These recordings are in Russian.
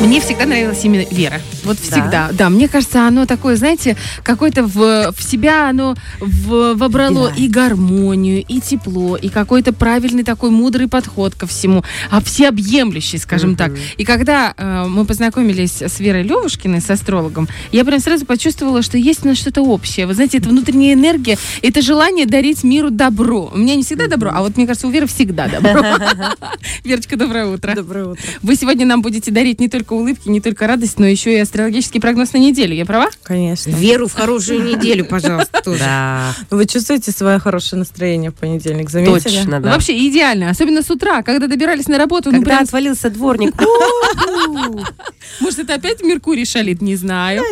Мне всегда нравилась именно Вера. Вот всегда. Да, да мне кажется, оно такое, знаете, какое-то в, в себя оно в, вобрало да. и гармонию, и тепло, и какой-то правильный такой мудрый подход ко всему, а всеобъемлющий, скажем mm-hmm. так. И когда э, мы познакомились с Верой Левушкиной, с астрологом, я прям сразу почувствовала, что есть у нас что-то общее. Вы знаете, это внутренняя энергия, это желание дарить миру добро. У меня не всегда добро, а вот мне кажется, у Веры всегда добро. Верочка, доброе утро. Доброе утро. Вы сегодня нам будете дарить не только улыбки, не только радость, но еще и астрологический прогноз на неделю. Я права? Конечно. Веру в хорошую неделю, пожалуйста, тоже. Да. Вы чувствуете свое хорошее настроение в понедельник, заметили? Точно, да. Вообще идеально, особенно с утра, когда добирались на работу. Ну, когда отвалился дворник. Может, это опять Меркурий шалит, не знаю.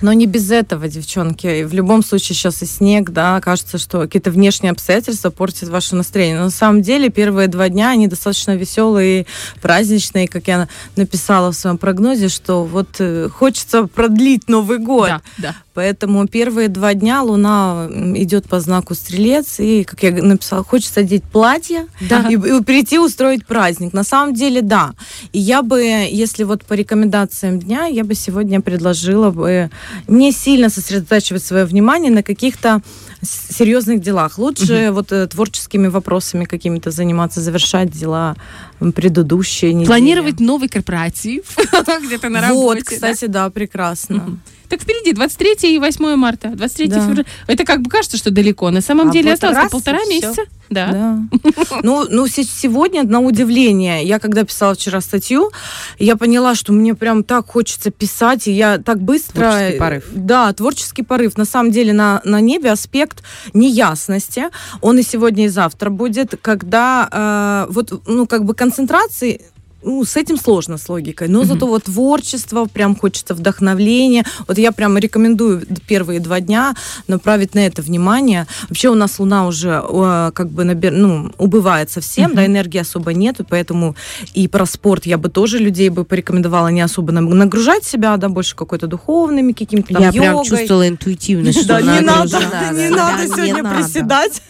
Но не без этого, девчонки. В любом случае сейчас и снег, да, кажется, что какие-то внешние обстоятельства портят ваше настроение. Но на самом деле первые два дня они достаточно веселые, праздничные, как я написала в своем прогнозе, что вот э, хочется продлить Новый год. Да, да. Поэтому первые два дня Луна идет по знаку Стрелец, и, как я написала, хочется одеть платье да. и, и прийти устроить праздник. На самом деле, да. И я бы, если вот по рекомендациям дня, я бы сегодня предложила бы не сильно сосредотачивать свое внимание на каких-то серьезных делах. Лучше угу. вот э, творческими вопросами какими-то заниматься, завершать дела предыдущие недели. Планировать новый корпоратив где-то на работе. Вот, кстати, да, прекрасно. Так впереди 23 и 8 марта. 23 да. февраля. Это как бы кажется, что далеко. На самом а деле осталось полтора месяца. Да. да. Ну, ну, сегодня, на удивление, я когда писала вчера статью, я поняла, что мне прям так хочется писать, и я так быстро... Творческий порыв. Да, творческий порыв. На самом деле на, на небе аспект неясности. Он и сегодня, и завтра будет, когда э, вот, ну, как бы концентрации ну, с этим сложно, с логикой. Но mm-hmm. зато вот творчество, прям хочется вдохновления. Вот я прям рекомендую первые два дня направить на это внимание. Вообще у нас Луна уже э, как бы набер, ну, убывает совсем, mm-hmm. да, энергии особо нет, поэтому и про спорт я бы тоже людей бы порекомендовала не особо нагружать себя, да, больше какой-то духовными какими-то там Я йогой. прям чувствовала интуитивно, что Да, не надо, не надо сегодня приседать.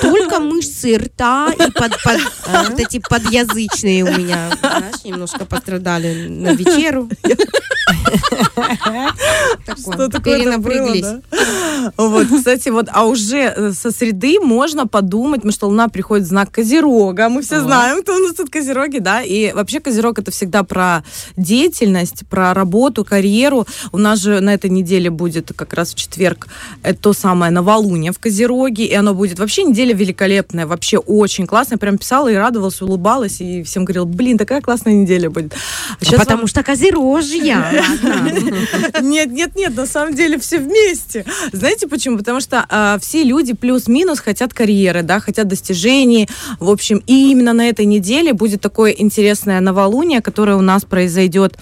Только мышцы рта и вот эти подъязычные у меня знаешь, немножко пострадали на вечеру. Что такое напряглись. Вот, кстати, вот, а уже э, со среды можно подумать, потому что Луна приходит в знак Козерога. Мы все знаем, кто у нас тут Козероги, да. И вообще Козерог это всегда про деятельность, про работу, карьеру. У нас же на этой неделе будет как раз в четверг это то самое новолуние в Козероге, и оно будет вообще неделя великолепная, вообще очень классная. Прям писала и радовалась, улыбалась, и всем говорила, блин, такая классная неделя будет. А а потому вам... что козерожья. Нет, нет, нет, на самом деле все вместе. Знаете почему? Потому что э, все люди плюс-минус хотят карьеры, да, хотят достижений. В общем, и именно на этой неделе будет такое интересное новолуние, которое у нас произойдет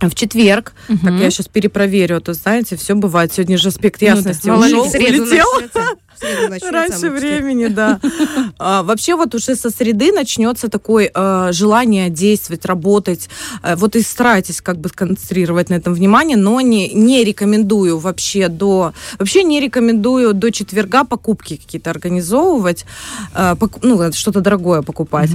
в четверг, угу. так я сейчас перепроверю, а то знаете, все бывает. Сегодня же аспект ясности ну, да. ушел, улетел. Раньше времени, да. А, вообще вот уже со среды начнется такое а, желание действовать, работать. А, вот и старайтесь как бы сконцентрировать на этом внимание, но не, не рекомендую вообще до... Вообще не рекомендую до четверга покупки какие-то организовывать, а, пок, ну, что-то дорогое покупать.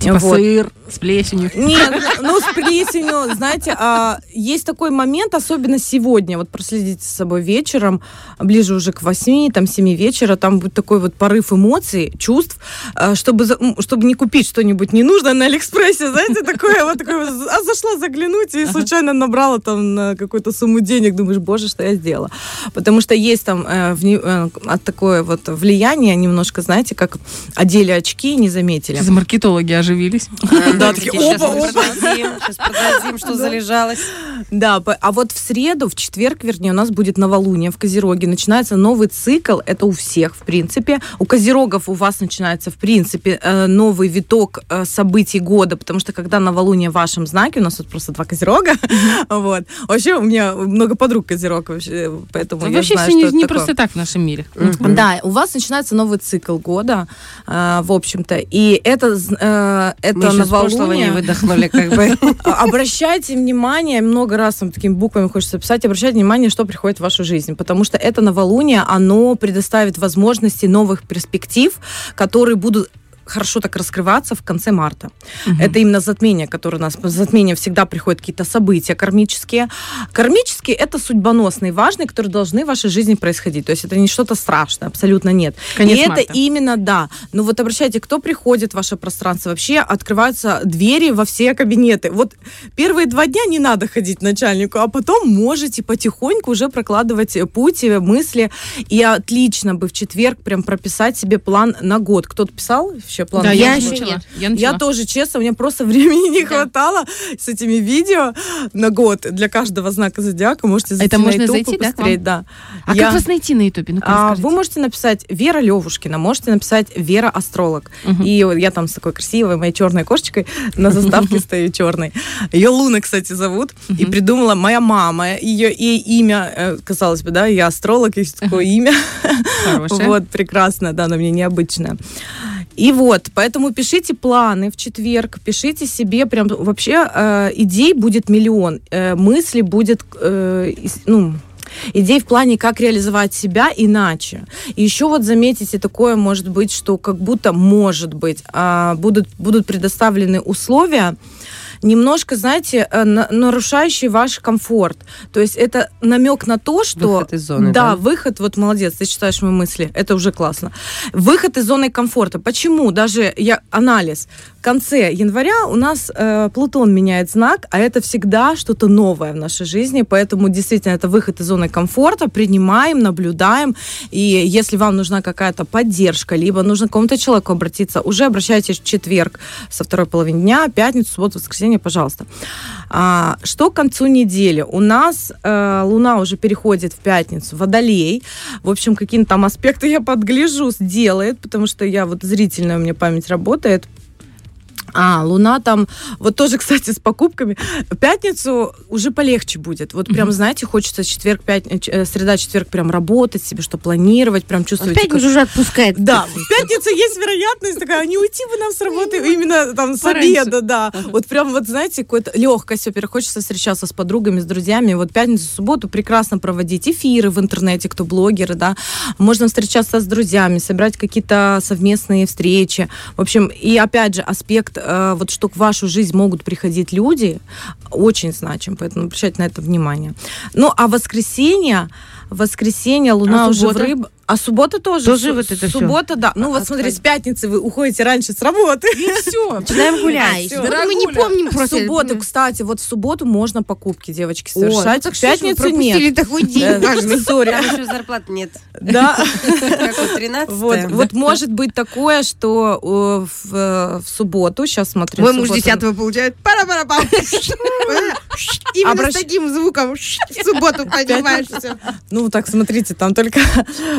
Типа вот. сыр с плесенью. Нет, ну с плесенью, знаете, а, есть такой момент, особенно сегодня, вот проследите за собой вечером, ближе уже к 8, там 7 вечера, вечера там будет такой вот порыв эмоций, чувств, э, чтобы, чтобы не купить что-нибудь ненужное на Алиэкспрессе, знаете, такое вот такое, а зашла заглянуть и случайно набрала там на какую-то сумму денег, думаешь, боже, что я сделала. Потому что есть там э, в, э, такое вот влияние немножко, знаете, как одели очки не заметили. Сейчас маркетологи оживились. Да, такие, опа, опа. Сейчас подадим, что залежалось. Да, а вот в среду, в четверг, вернее, у нас будет новолуние в Козероге. Начинается новый цикл. Это у всех всех, в принципе. У козерогов у вас начинается, в принципе, э, новый виток э, событий года, потому что когда новолуние в вашем знаке, у нас тут просто два козерога, вот. Вообще у меня много подруг козерог, вообще, поэтому я Вообще все не, просто так в нашем мире. Да, у вас начинается новый цикл года, э, в общем-то, и это, это прошлого не новолуние. выдохнули, как бы. А- Обращайте внимание, много раз вам такими буквами хочется писать, обращайте внимание, что приходит в вашу жизнь, потому что это новолуние, оно предоставит возможности новых перспектив, которые будут хорошо так раскрываться в конце марта. Это именно затмение, которое у нас... По затмению всегда приходят какие-то события кармические. Кармические — это судьбоносные, важные, которые должны в вашей жизни происходить. То есть это не что-то страшное, абсолютно нет. Конец И марта. это именно, да. Ну вот обращайте, кто приходит в ваше пространство, вообще открываются двери во все кабинеты. Вот первые два дня не надо ходить начальнику, а потом можете потихоньку уже прокладывать путь, э, мысли. И отлично бы в четверг прям прописать себе план на год. Кто-то писал еще план? Да, я, год? еще начала. нет. Я начала. Я тоже, честно, у меня просто времени не Да. хватало с этими видео на год для каждого знака зодиака. Можете зайти Это на можно YouTube зайти, да, посмотреть, да. А Я- как вас найти на Ютубе? А, вы можете написать Вера Левушкина, можете написать Вера Астролог. Мгм. И я там с такой красивой моей черной кошечкой на заставке стою черной. Ее Луна, кстати, зовут. И придумала моя мама. Ее имя, э, казалось бы, да, я астролог, есть такое имя. Вот, прекрасно, да, оно мне необычное. И вот, поэтому пишите планы в четверг, пишите себе прям вообще э, идей будет миллион, э, мыслей будет, э, ну, идей в плане, как реализовать себя иначе. И еще вот заметите такое, может быть, что как будто, может быть, а, будут, будут предоставлены условия, немножко, знаете, э, на- нарушающие ваш комфорт. То есть это намек на то, что... Выход из зоны, Да, да? выход, вот молодец, ты читаешь мои мысли, это уже классно. Выход из зоны комфорта. Почему? Даже я анализ. В конце января у нас э, Плутон меняет знак, а это всегда что-то новое в нашей жизни, поэтому действительно это выход из зоны комфорта, принимаем, наблюдаем, и если вам нужна какая-то поддержка, либо нужно к какому-то человеку обратиться, уже обращайтесь в четверг со второй половины дня, пятницу, субботу, воскресенье, пожалуйста. А, что к концу недели? У нас э, Луна уже переходит в пятницу, Водолей. В общем, какие-то там аспекты я подгляжу, сделает, потому что я вот зрительная у меня память работает. А, Луна там, вот тоже, кстати, с покупками. В пятницу уже полегче будет. Вот прям, знаете, хочется четверг, пятница, среда, четверг прям работать себе, что планировать, прям чувствовать. Опять уже отпускает. Да, в пятницу есть вероятность такая, не уйти бы нам с работы именно там с обеда, да. Вот прям вот, знаете, какой-то легкость, во-первых, хочется встречаться с подругами, с друзьями. Вот пятницу, субботу прекрасно проводить эфиры в интернете, кто блогеры, да. Можно встречаться с друзьями, собирать какие-то совместные встречи. В общем, и опять же, аспект, э, вот что в вашу жизнь могут приходить люди, очень значим, поэтому обращайте на это внимание. Ну, а воскресенье, воскресенье, Луна А уже в рыб. А суббота тоже. Тоже Су- вот это всё? Суббота, да. Ну вот смотри, с пятницы вы уходите раньше с работы. И все. Начинаем гулять. Вот мы не помним В просто. субботу, кстати, вот в субботу можно покупки, девочки, О, ну совершать. так в пятницу нет. такой день важный. Сори. Там еще зарплаты нет. Да. Как вот 13 Вот, вот может быть такое, что э, в, субботу, сейчас смотрю. Мой муж субботу- 10 получает пара пара пам Именно Обращ- с таким звуком в субботу понимаешь все. Ну, так, смотрите, там только...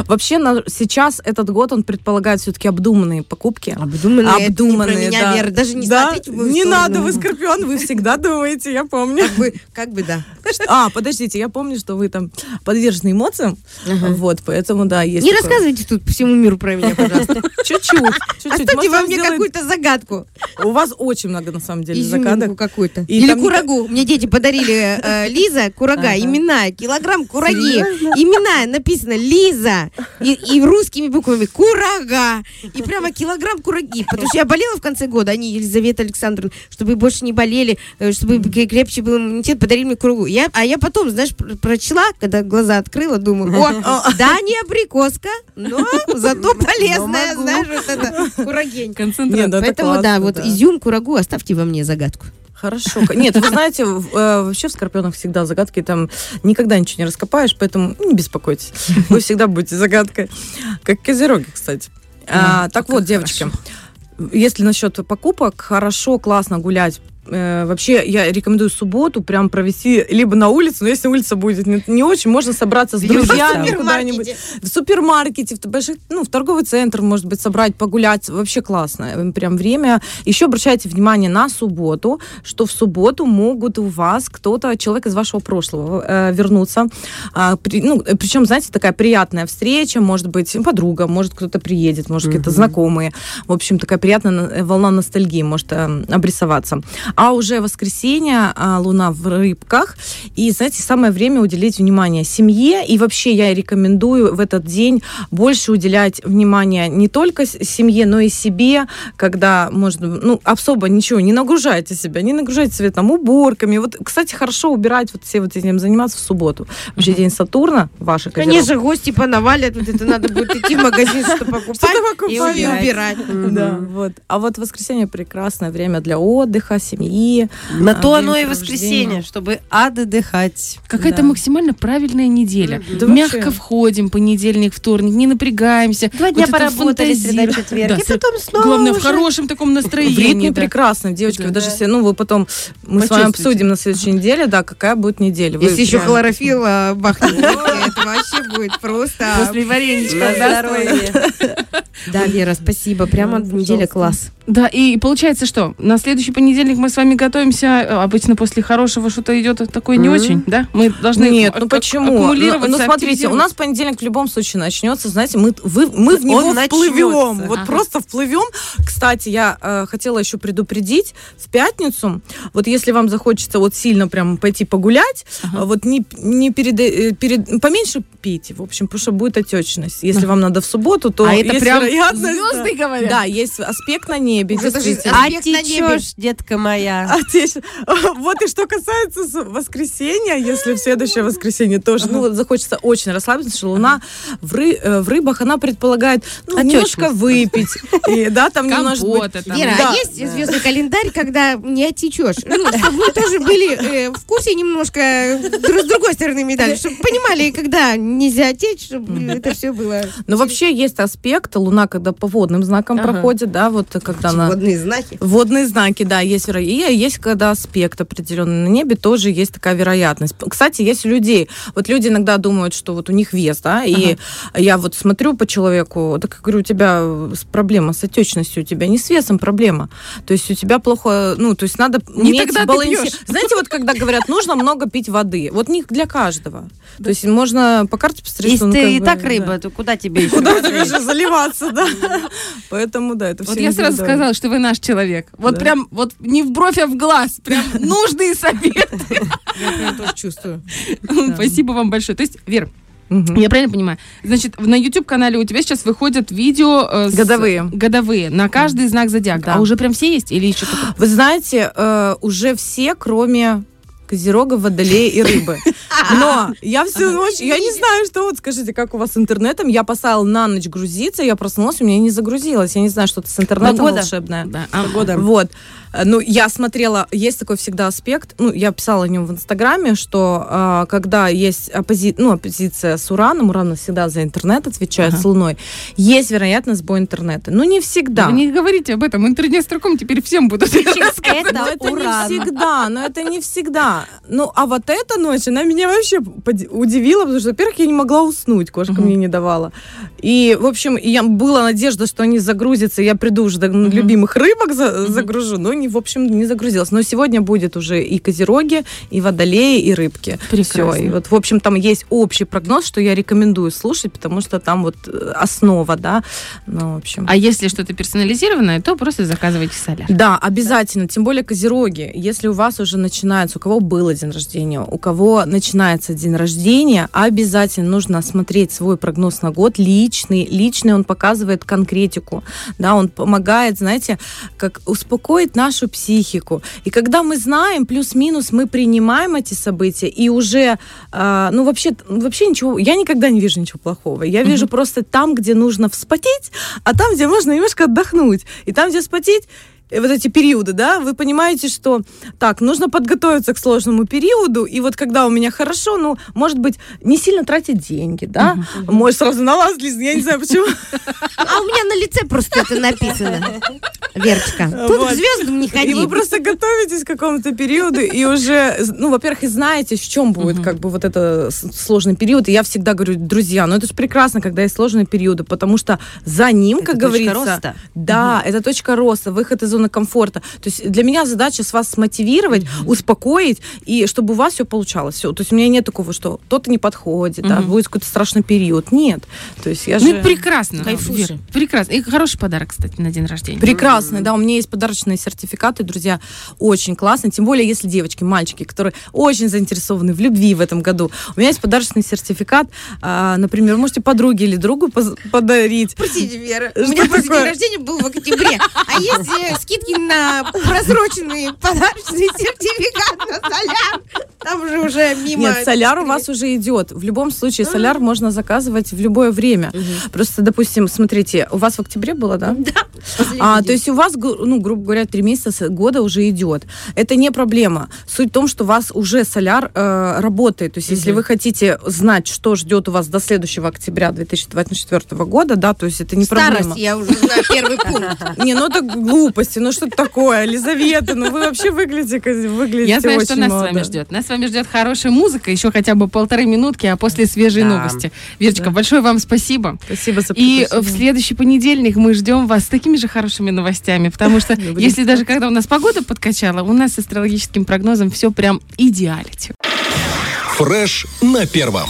Вообще, на- сейчас этот год, он предполагает все-таки обдуманные покупки. Обдуманные, Обдуманные, это не меня, да. Вера, даже не Да, смотрите Не сторону. надо, вы скорпион, вы всегда думаете, я помню. Как бы, как бы да. А, подождите, я помню, что вы там подвержены эмоциям, вот, поэтому, да, есть Не рассказывайте тут всему миру про меня, пожалуйста. Чуть-чуть. Оставьте во мне какую-то загадку. У вас очень много, на самом деле, загадок. какую-то. Или курагу. Мне дети подарили э, Лиза, курага, Ага. имена, килограмм кураги. Имена написано Лиза. И, и русскими буквами курага. И прямо килограмм кураги. Потому что я болела в конце года, они, Елизавета Александровна, чтобы больше не болели, э, чтобы крепче был иммунитет, подарили мне курагу. Я, а я потом, знаешь, пр- прочла, когда глаза открыла, думаю, о, да, не абрикоска, но зато полезная, знаешь, вот это курагень. Концентрат. Поэтому, да, вот изюм, курагу оставьте во мне загадку. Хорошо. Нет, вы знаете, э, вообще в Скорпионах всегда загадки, там никогда ничего не раскопаешь, поэтому не беспокойтесь. Вы всегда будете загадкой. Как козероги, кстати. А, так вот, девочки, если насчет покупок, хорошо, классно гулять э, вообще я рекомендую субботу прям провести либо на улице, но если улица будет не, не очень, можно собраться с друзьями куда-нибудь в супермаркете, в больших, ну, в торговый центр, может быть, собрать, погулять. Вообще классно. Э, Прям время. Еще обращайте внимание на субботу, что в субботу могут у вас кто-то, человек из вашего прошлого э, вернуться. А, при- ну, э, причем, знаете, такая приятная встреча, может быть, подруга, может, кто-то приедет, может, какие-то знакомые. В общем, такая приятная на- волна ностальгии может э, обрисоваться. А уже воскресенье, а, луна в рыбках. И, знаете, самое время уделить внимание семье. И вообще я рекомендую в этот день больше уделять внимание не только семье, но и себе, когда можно, ну, особо ничего, не нагружайте себя, не нагружайте себя там уборками. Вот, кстати, хорошо убирать, вот все вот этим заниматься в субботу. Вообще день Сатурна, ваша Конечно, гости понавалят, вот это надо будет идти в магазин, что покупать, Что-то и покупать, да. убирать. Да, вот. А вот воскресенье прекрасное время для отдыха, семьи. На А, то оно и воскресенье, чтобы отдыхать. Какая-то Да. максимально правильная неделя. Да Мягко вообще. входим, понедельник, вторник, не напрягаемся. Два дня Вот поработали, среда, четверг, Да, и потом снова Главное, в уже. хорошем таком В настроении. ритме да. прекрасно, девочки. Да. Вы даже Да. все, ну, вы потом, мы с вами обсудим на следующей неделе, да, какая будет неделя. Вы Если еще прям- хлорофилл а, бахнет, это вообще будет просто... После вареничка, да. Да, Вера, спасибо. Прямо неделя класс. Да, и получается что? На следующий понедельник мы с вами готовимся. э, Обычно после хорошего что-то идет такое не Мгм. очень, да? Мы должны Нет, ну почему? Ну, ну, смотрите, у нас понедельник в любом случае начнется, знаете, мы, вы, мы в него Он вплывем. начнется. Вот Ага. просто вплывем. Кстати, я э, хотела еще предупредить в пятницу, вот если вам захочется вот сильно прям пойти погулять, Ага. э, вот не, не перед, э, перед, поменьше пейте, в общем, потому что будет отечность. Если вам надо в субботу, то А это прям звезды да. говорят? Да, есть аспект на небе, Уже даже. А течешь, детка моя. Отече- Вот и что касается воскресенья, если в следующее воскресенье тоже, ну, захочется очень расслабиться, что Луна в, ры- э, в рыбах, она предполагает ну, Отечность. немножко выпить, и, да, там немножко. Вера, а есть звездный календарь, когда не отечешь? Ну, чтобы вы тоже были э, в курсе немножко дру- с другой стороны медали, чтобы понимали, когда нельзя отечь, чтобы это все было... Но вообще есть аспект, Луна, когда по водным знакам Ага. проходит, да, вот когда она... Водные знаки. Водные знаки, да, есть вероятность. И есть, когда аспект определенный на небе, тоже есть такая вероятность. Кстати, есть у людей, вот люди иногда думают, что вот у них вес, да, и я вот смотрю по человеку, так говорю, у тебя с- проблема с отечностью, у тебя не с весом проблема. То есть у тебя плохо, ну, то есть надо Не уметь тогда баланси-. Знаете, вот когда говорят, нужно много пить воды, вот не для каждого. То есть можно по карте посмотреть, Если ну, ты и так рыба, то куда тебе еще? Куда тебе же заливаться, да? Поэтому, да, это Вот все я сразу сказала, что вы наш человек. Вот прям, вот не в бровь, а в глаз. Прям нужный совет. Я тоже чувствую. Спасибо вам большое. То есть, Вер, Мгм. я правильно понимаю? Значит, на YouTube-канале у тебя сейчас выходят видео... э, с- Годовые. Годовые. На каждый знак зодиака. Да. А уже прям все есть? Или еще только... Вы знаете, э, уже все, кроме Козерога, Водолея и Рыбы. Но я всю ночь, я не знаю, что вот, скажите, как у вас с интернетом, я поставила на ночь грузиться, я проснулась, у меня не загрузилось, я не знаю, что-то с интернетом Погода. волшебное. Да. А, Вот. Э, Ну, я смотрела, есть такой всегда аспект, ну, я писала о нем в Инстаграме, что э, когда есть оппози... ну, оппозиция с Ураном, Уран всегда за интернет отвечает Ага. с Луной, есть вероятность сбоя интернета. Ну, не всегда. Вы не говорите об этом. Интернет-строком теперь всем будут рассказывать. Но Это это уран. не всегда, но это не всегда. Ну, а вот эта ночь, она меня вообще удивила, потому что, во-первых, я не могла уснуть, кошка Мгм. мне не давала. И, в общем, я, была надежда, что они загрузятся, я приду уже до любимых рыбок за- загружу, но, не, в общем, не загрузилась. Но сегодня будет уже и козероги, и водолеи, и рыбки. Прекрасно. Все. И вот, в общем, там есть общий прогноз, что я рекомендую слушать, потому что там вот э, основа, да. Ну, в общем. А если что-то персонализированное, то просто заказывайте соляр. Да, обязательно. Тем более козероги. Если у вас уже начинается, у кого было день рождения, у кого начинается день рождения, обязательно нужно осмотреть свой прогноз на год личный. Личный он показывает конкретику. Да, он помогает, знаете, как успокоить нашу психику. И когда мы знаем, плюс-минус, мы принимаем эти события, и уже, а, ну, вообще, вообще ничего, я никогда не вижу ничего плохого. Я вижу просто там, где нужно вспотеть, а там, где можно немножко отдохнуть. И там, где вспотеть, э, вот эти периоды, да, вы понимаете, что так, нужно подготовиться к сложному периоду, и вот когда у меня хорошо, ну, может быть, не сильно тратить деньги, да, может, сразу на вас, Лиз, я не знаю почему. А у меня на лице просто это написано. Верочка, тут Вот. к звездам не И ходи. вы просто готовитесь к какому-то периоду и уже, ну, во-первых, и знаете, в чем будет как бы вот это сложный период. И я всегда говорю, друзья, ну это же прекрасно, когда есть сложные периоды, потому что за ним, Это как говорится, роста. да, это точка роста, выход из зоны комфорта. То есть для меня задача с вас смотивировать, успокоить и чтобы у вас все получалось. Все. То есть у меня нет такого, что кто-то не подходит, да, Мгм. будет какой-то страшный период. Нет. То есть я Ну, же... прекрасно, Кайфуешь. Вера. Прекрасно. И хороший подарок, кстати, на день рождения. Прекрасно, да, у меня есть подарочные сертификаты, друзья, очень классно, тем более, если девочки, мальчики, которые очень заинтересованы в любви в этом году, у меня есть подарочный сертификат, а, например, вы можете подруге или другу подарить. Простите, Вера, у Что меня после такое? день рождения был в октябре. А э, скидки на просроченный подарочный сертификат на соляр? Там же уже мимо... Нет, соляр у вас уже идет. В любом случае, соляр можно заказывать в любое время. Просто, допустим, смотрите, у вас в октябре было, да? А, то есть у вас, ну, грубо говоря, три месяца года уже идет. Это не проблема. Суть в том, что у вас уже соляр э, работает. То есть если вы хотите знать, что ждет у вас до следующего октября 2024 года, да, то есть это не проблема. Старость, я уже знаю первый пункт. Не, ну это глупости, ну что это такое, Елизавета, ну вы вообще выглядите, как- выглядите Я знаю, очень что нас с молодо. вами ждет. Нас с вами ждет хорошая музыка, еще хотя бы полторы минутки, а после свежие Да. новости. Верочка, большое вам спасибо. Спасибо за И в следующий понедельник мы ждем вас с такими же хорошими новостями, потому что если даже когда у нас погода подкачала, у нас с астрологическим прогнозом все прям идеалити. Фреш на первом.